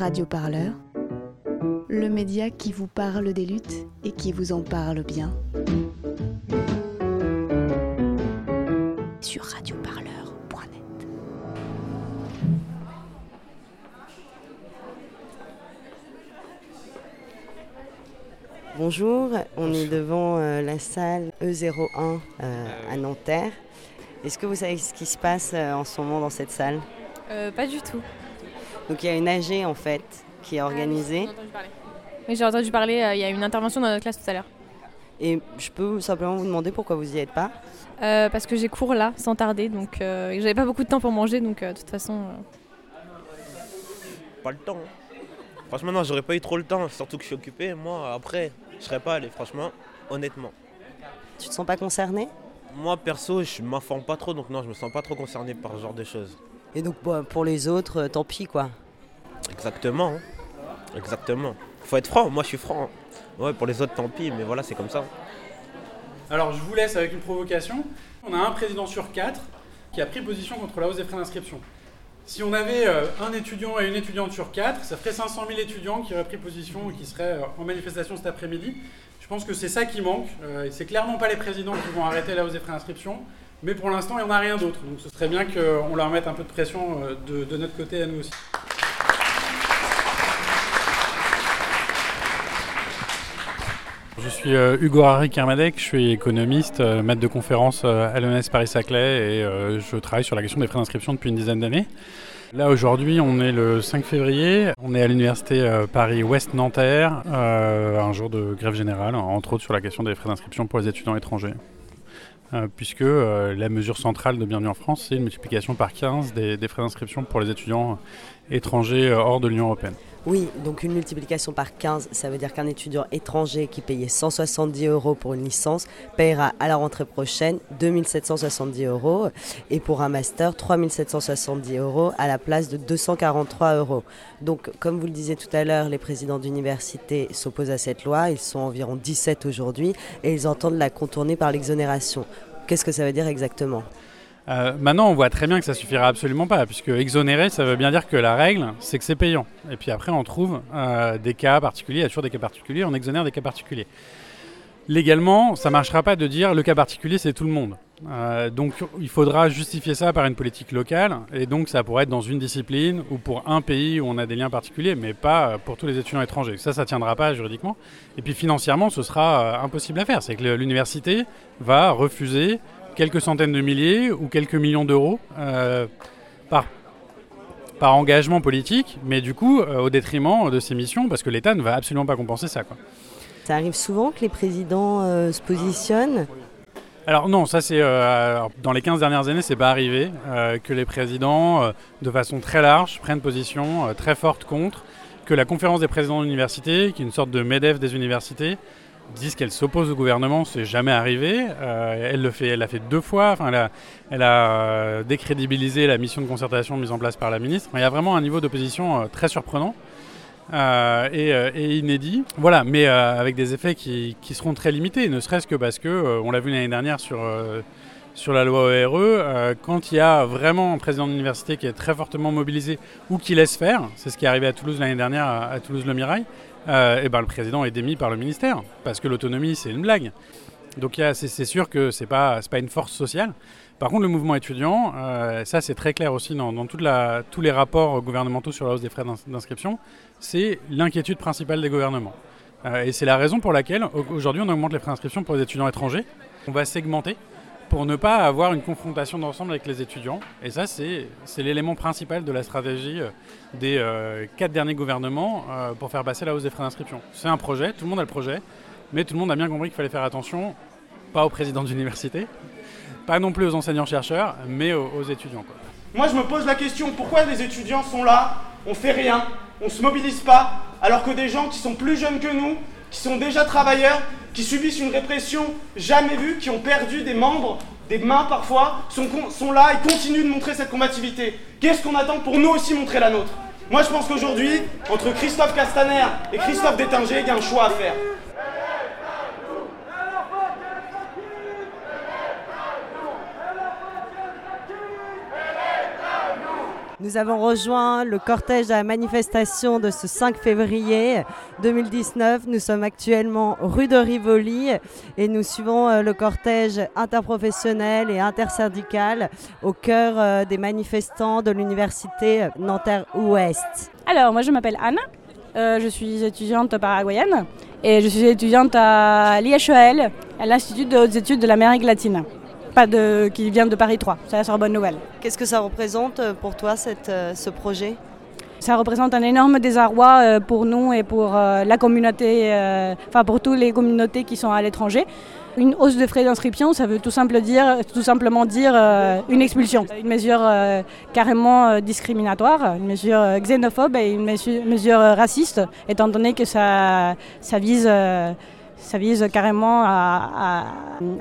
Radio Parleur, le média qui vous parle des luttes et qui vous en parle bien. Sur radioparleur.net. Bonjour, on est devant euh, la salle E01 euh, à Nanterre. Est-ce que vous savez ce qui se passe euh, en ce moment dans cette salle? Euh, pas du tout. Donc il y a une AG en fait qui est organisée Oui, j'ai entendu parler, euh, il y a une intervention dans notre classe tout à l'heure. et je peux simplement vous demander pourquoi vous n'y êtes pas? Euh, parce que j'ai cours là, sans tarder, donc euh, j'avais pas beaucoup de temps pour manger, donc euh, de toute façon. euh, Pas le temps. hein. Franchement, non, j'aurais pas eu trop le temps, surtout que je suis occupé. Moi, après, je serais pas allé, franchement, honnêtement. Tu te sens pas concerné? Moi, perso, je m'informe pas trop, donc non, je me sens pas trop concerné par ce genre de choses. Et donc bon, pour les autres, euh, tant pis quoi. Exactement. hein. Exactement. Faut être franc, moi je suis franc. hein. Ouais, pour les autres, tant pis, mais voilà, c'est comme ça. Alors je vous laisse avec une provocation. On a un président sur quatre qui a pris position contre la hausse des frais d'inscription. Si on avait euh, un étudiant et une étudiante sur quatre, ça ferait 500 000 étudiants qui auraient pris position et qui seraient euh, en manifestation cet après-midi. Je pense que c'est ça qui manque. Euh, c'est clairement pas les présidents qui vont arrêter la hausse des frais d'inscription. Mais pour l'instant, il n'y en a rien d'autre. Donc ce serait bien qu'on leur mette un peu de pression de notre côté à nous aussi. Je suis euh, Hugo Harry Kermadec, je suis économiste, euh, maître de conférence euh, à l'ENS Paris-Saclay et je travaille sur la question des frais d'inscription depuis une dizaine d'années. Là aujourd'hui on est le 5 février, on est à l'université Paris-Ouest-Nanterre, un jour de grève générale, entre autres sur la question des frais d'inscription pour les étudiants étrangers. Puisque la mesure centrale de Bienvenue en France, c'est une multiplication par 15 des, des frais d'inscription pour les étudiants étrangers euh, hors de l'Union Européenne. Oui, donc une multiplication par 15, ça veut dire qu'un étudiant étranger qui payait 170 euros pour une licence payera à la rentrée prochaine 2770 euros et pour un master 3770 euros à la place de 243 euros. Donc comme vous le disiez tout à l'heure, les présidents d'université s'opposent à cette loi, ils sont environ 17 aujourd'hui et ils entendent la contourner par l'exonération. Qu'est-ce que ça veut dire exactement? Euh, maintenant, on voit très bien que ça suffira absolument pas, puisque exonérer, ça veut bien dire que la règle, c'est que c'est payant. Et puis après, on trouve euh, des cas particuliers, il y a toujours des cas particuliers, on exonère des cas particuliers. Légalement, ça marchera pas de dire le cas particulier, c'est tout le monde. Euh, donc, il faudra justifier ça par une politique locale, et donc ça pourrait être dans une discipline ou pour un pays où on a des liens particuliers, mais pas pour tous les étudiants étrangers. Ça, ça tiendra pas juridiquement. Et puis financièrement, ce sera impossible à faire. C'est que l'université va refuser quelques centaines de milliers ou quelques millions d'euros euh, par, par engagement politique, mais du coup euh, au détriment de ses missions, parce que l'État ne va absolument pas compenser ça. Quoi. Ça arrive souvent que les présidents euh, se positionnent? Alors non, ça c'est dans les 15 dernières années, c'est pas arrivé que les présidents, de façon très large, prennent position très forte contre, que la conférence des présidents d'université, qui est une sorte de MEDEF des universités, disent qu'elle s'oppose au gouvernement, c'est jamais arrivé. Euh, elle le fait, elle l'a fait deux fois. Enfin, elle a, euh, décrédibilisé la mission de concertation mise en place par la ministre. Il y a vraiment un niveau d'opposition euh, très surprenant. et, inédit. Voilà, mais avec des effets qui, seront très limités, ne serait-ce que parce que, on l'a vu l'année dernière sur, sur la loi ORE, euh, quand il y a vraiment un président d'université qui est très fortement mobilisé ou qui laisse faire, c'est ce qui est arrivé à Toulouse l'année dernière, à, à Toulouse-le-Mirail, euh, et ben, le président est démis par le ministère, parce que l'autonomie, c'est une blague. Donc c'est sûr que ce n'est pas, pas une force sociale. Par contre, le mouvement étudiant, euh, ça c'est très clair aussi dans, tous les rapports gouvernementaux sur la hausse des frais d'ins- d'inscription, c'est l'inquiétude principale des gouvernements. Euh, et c'est la raison pour laquelle au- aujourd'hui on augmente les frais d'inscription pour les étudiants étrangers. On va segmenter pour ne pas avoir une confrontation d'ensemble avec les étudiants. Et ça, c'est l'élément principal de la stratégie euh, des euh, quatre derniers gouvernements euh, pour faire passer la hausse des frais d'inscription. C'est un projet, tout le monde a le projet, mais tout le monde a bien compris qu'il fallait faire attention, pas aux présidents d'université, pas non plus aux enseignants-chercheurs, mais aux, étudiants. Moi, je me pose la question pourquoi les étudiants sont là, on fait rien, on se mobilise pas, alors que des gens qui sont plus jeunes que nous, qui sont déjà travailleurs, qui subissent une répression jamais vue, qui ont perdu des membres, des mains parfois, sont, là et continuent de montrer cette combativité. Qu'est-ce qu'on attend pour nous aussi montrer la nôtre? Moi, je pense qu'aujourd'hui, entre Christophe Castaner et Christophe Détinger, il y a un choix à faire. Nous avons rejoint le cortège de la manifestation de ce 5 février 2019. Nous sommes actuellement rue de Rivoli et nous suivons euh, le cortège interprofessionnel et intersyndical au cœur euh, des manifestants de l'université Nanterre-Ouest. Alors, moi je m'appelle Anna, euh, je suis étudiante paraguayenne et je suis étudiante à l'IHEL, à l'Institut de hautes études de l'Amérique latine. Pas de, qui vient de Paris 3, c'est la Sorbonne Nouvelle. Qu'est-ce que ça représente euh, pour toi cette, euh, ce projet? Ça représente un énorme désarroi euh, pour nous et pour la communauté, enfin pour toutes les communautés qui sont à l'étranger. Une hausse de frais d'inscription, ça veut tout, simple dire, tout simplement dire une expulsion. Une mesure carrément discriminatoire, une mesure xénophobe et une mesure, raciste, étant donné que ça, ça vise... ça vise carrément à,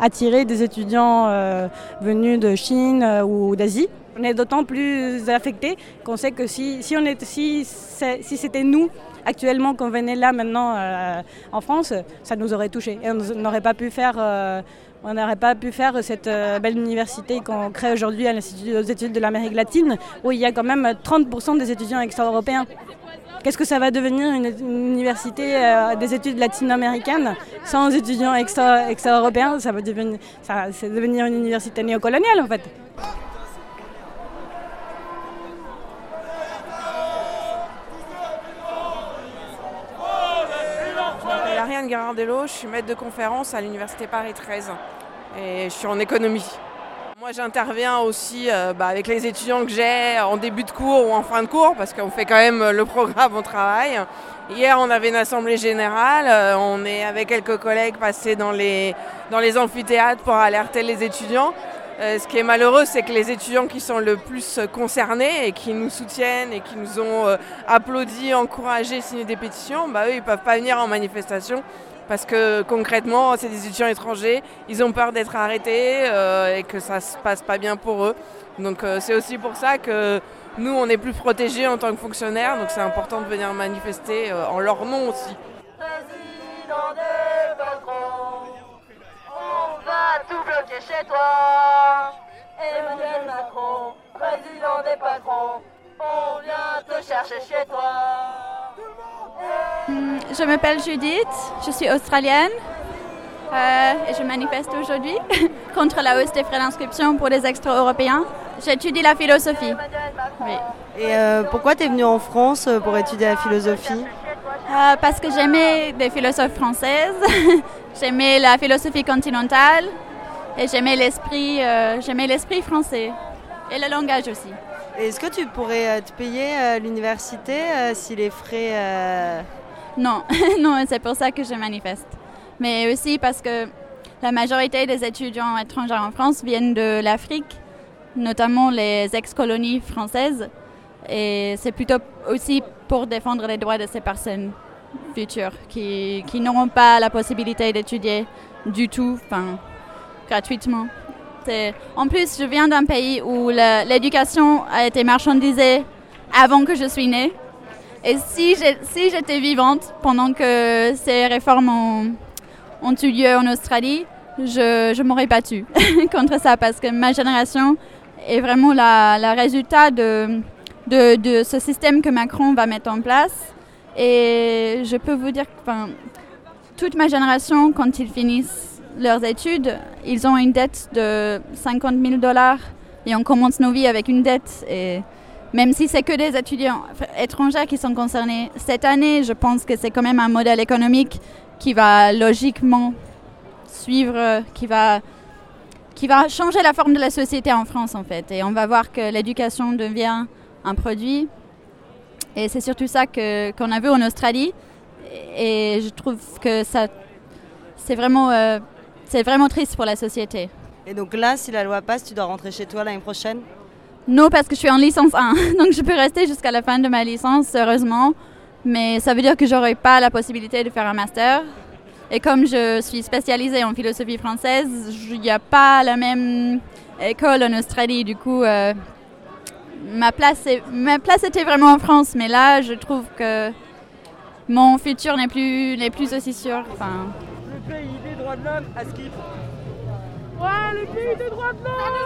attirer des étudiants euh, venus de Chine euh, ou d'Asie. On est d'autant plus affectés qu'on sait que si, si, on est, si, si c'était nous actuellement qu'on venait là maintenant euh, en France, ça nous aurait touchés. Et on n'aurait pas pu faire, on n'aurait pas pu faire cette belle université qu'on crée aujourd'hui à l'Institut des études de l'Amérique latine, où il y a quand même 30% des étudiants extra-européens. Qu'est-ce que ça va devenir une, université euh, des études latino-américaines sans étudiants extra- extra-européens? Ça va devenir, ça, devenir une université néocoloniale en fait. Ariane Garandello, je suis maître de conférence à l'Université Paris 13 et je suis en économie. Moi j'interviens aussi euh, bah, avec les étudiants que j'ai en début de cours ou en fin de cours parce qu'on fait quand même le programme au travail. Hier on avait une assemblée générale, euh, on est avec quelques collègues passés dans les, dans les amphithéâtres pour alerter les étudiants. Euh, ce qui est malheureux, c'est que les étudiants qui sont le plus concernés et qui nous soutiennent et qui nous ont euh, applaudi, encouragé, signé des pétitions, bah, eux, ils ne peuvent pas venir en manifestation parce que concrètement, c'est des étudiants étrangers, ils ont peur d'être arrêtés euh, et que ça se passe pas bien pour eux. Donc euh, c'est aussi pour ça que nous, on est plus protégés en tant que fonctionnaires, donc c'est important de venir manifester euh, en leur nom aussi. Président des patrons, on va tout bloquer chez toi. Emmanuel Macron, président des patrons, on vient te chercher chez toi. Je m'appelle Judith, je suis australienne euh, et je manifeste aujourd'hui contre la hausse des frais d'inscription pour les extra-européens. J'étudie la philosophie. Oui. Et euh, pourquoi tu es venue en France euh, pour étudier la philosophie? Euh, parce que j'aimais des philosophes françaises, j'aimais la philosophie continentale et j'aimais l'esprit, j'aimais l'esprit français et le langage aussi. Est-ce que tu pourrais te payer l'université si les frais... Non, non, c'est pour ça que je manifeste. Mais aussi parce que la majorité des étudiants étrangers en France viennent de l'Afrique, notamment les ex-colonies françaises. Et c'est plutôt aussi pour défendre les droits de ces personnes futures qui, qui n'auront pas la possibilité d'étudier du tout, enfin, gratuitement. En plus, je viens d'un pays où l'éducation a été marchandisée avant que je suis née. Et si j'étais vivante pendant que ces réformes ont, eu lieu en Australie, je m'aurais battue contre ça parce que ma génération est vraiment la, la résultat de, ce système que Macron va mettre en place. Et je peux vous dire que toute ma génération, quand ils finissent leurs études, ils ont une dette de 50 000 dollars et on commence nos vies avec une dette. Et même si c'est que des étudiants étrangers qui sont concernés cette année, je pense que c'est quand même un modèle économique qui va logiquement suivre, qui va, qui va changer la forme de la société en France en fait. Et on va voir que l'éducation devient un produit. Et c'est surtout ça que, qu'on a vu en Australie. Et je trouve que ça, c'est vraiment, euh, c'est vraiment triste pour la société. Et donc là, si la loi passe, tu dois rentrer chez toi l'année prochaine? Non, parce que je suis en licence 1, donc je peux rester jusqu'à la fin de ma licence, heureusement. Mais ça veut dire que j'aurai pas la possibilité de faire un master. Et comme je suis spécialisée en philosophie française, il n'y a pas la même école en Australie. Du coup, euh, ma, place est- ma place était vraiment en France. Mais là, je trouve que mon futur n'est plus, n'est plus aussi sûr. Enfin, Le pays des droits de l'homme à Skip. Ouais, le pays des droits de l'homme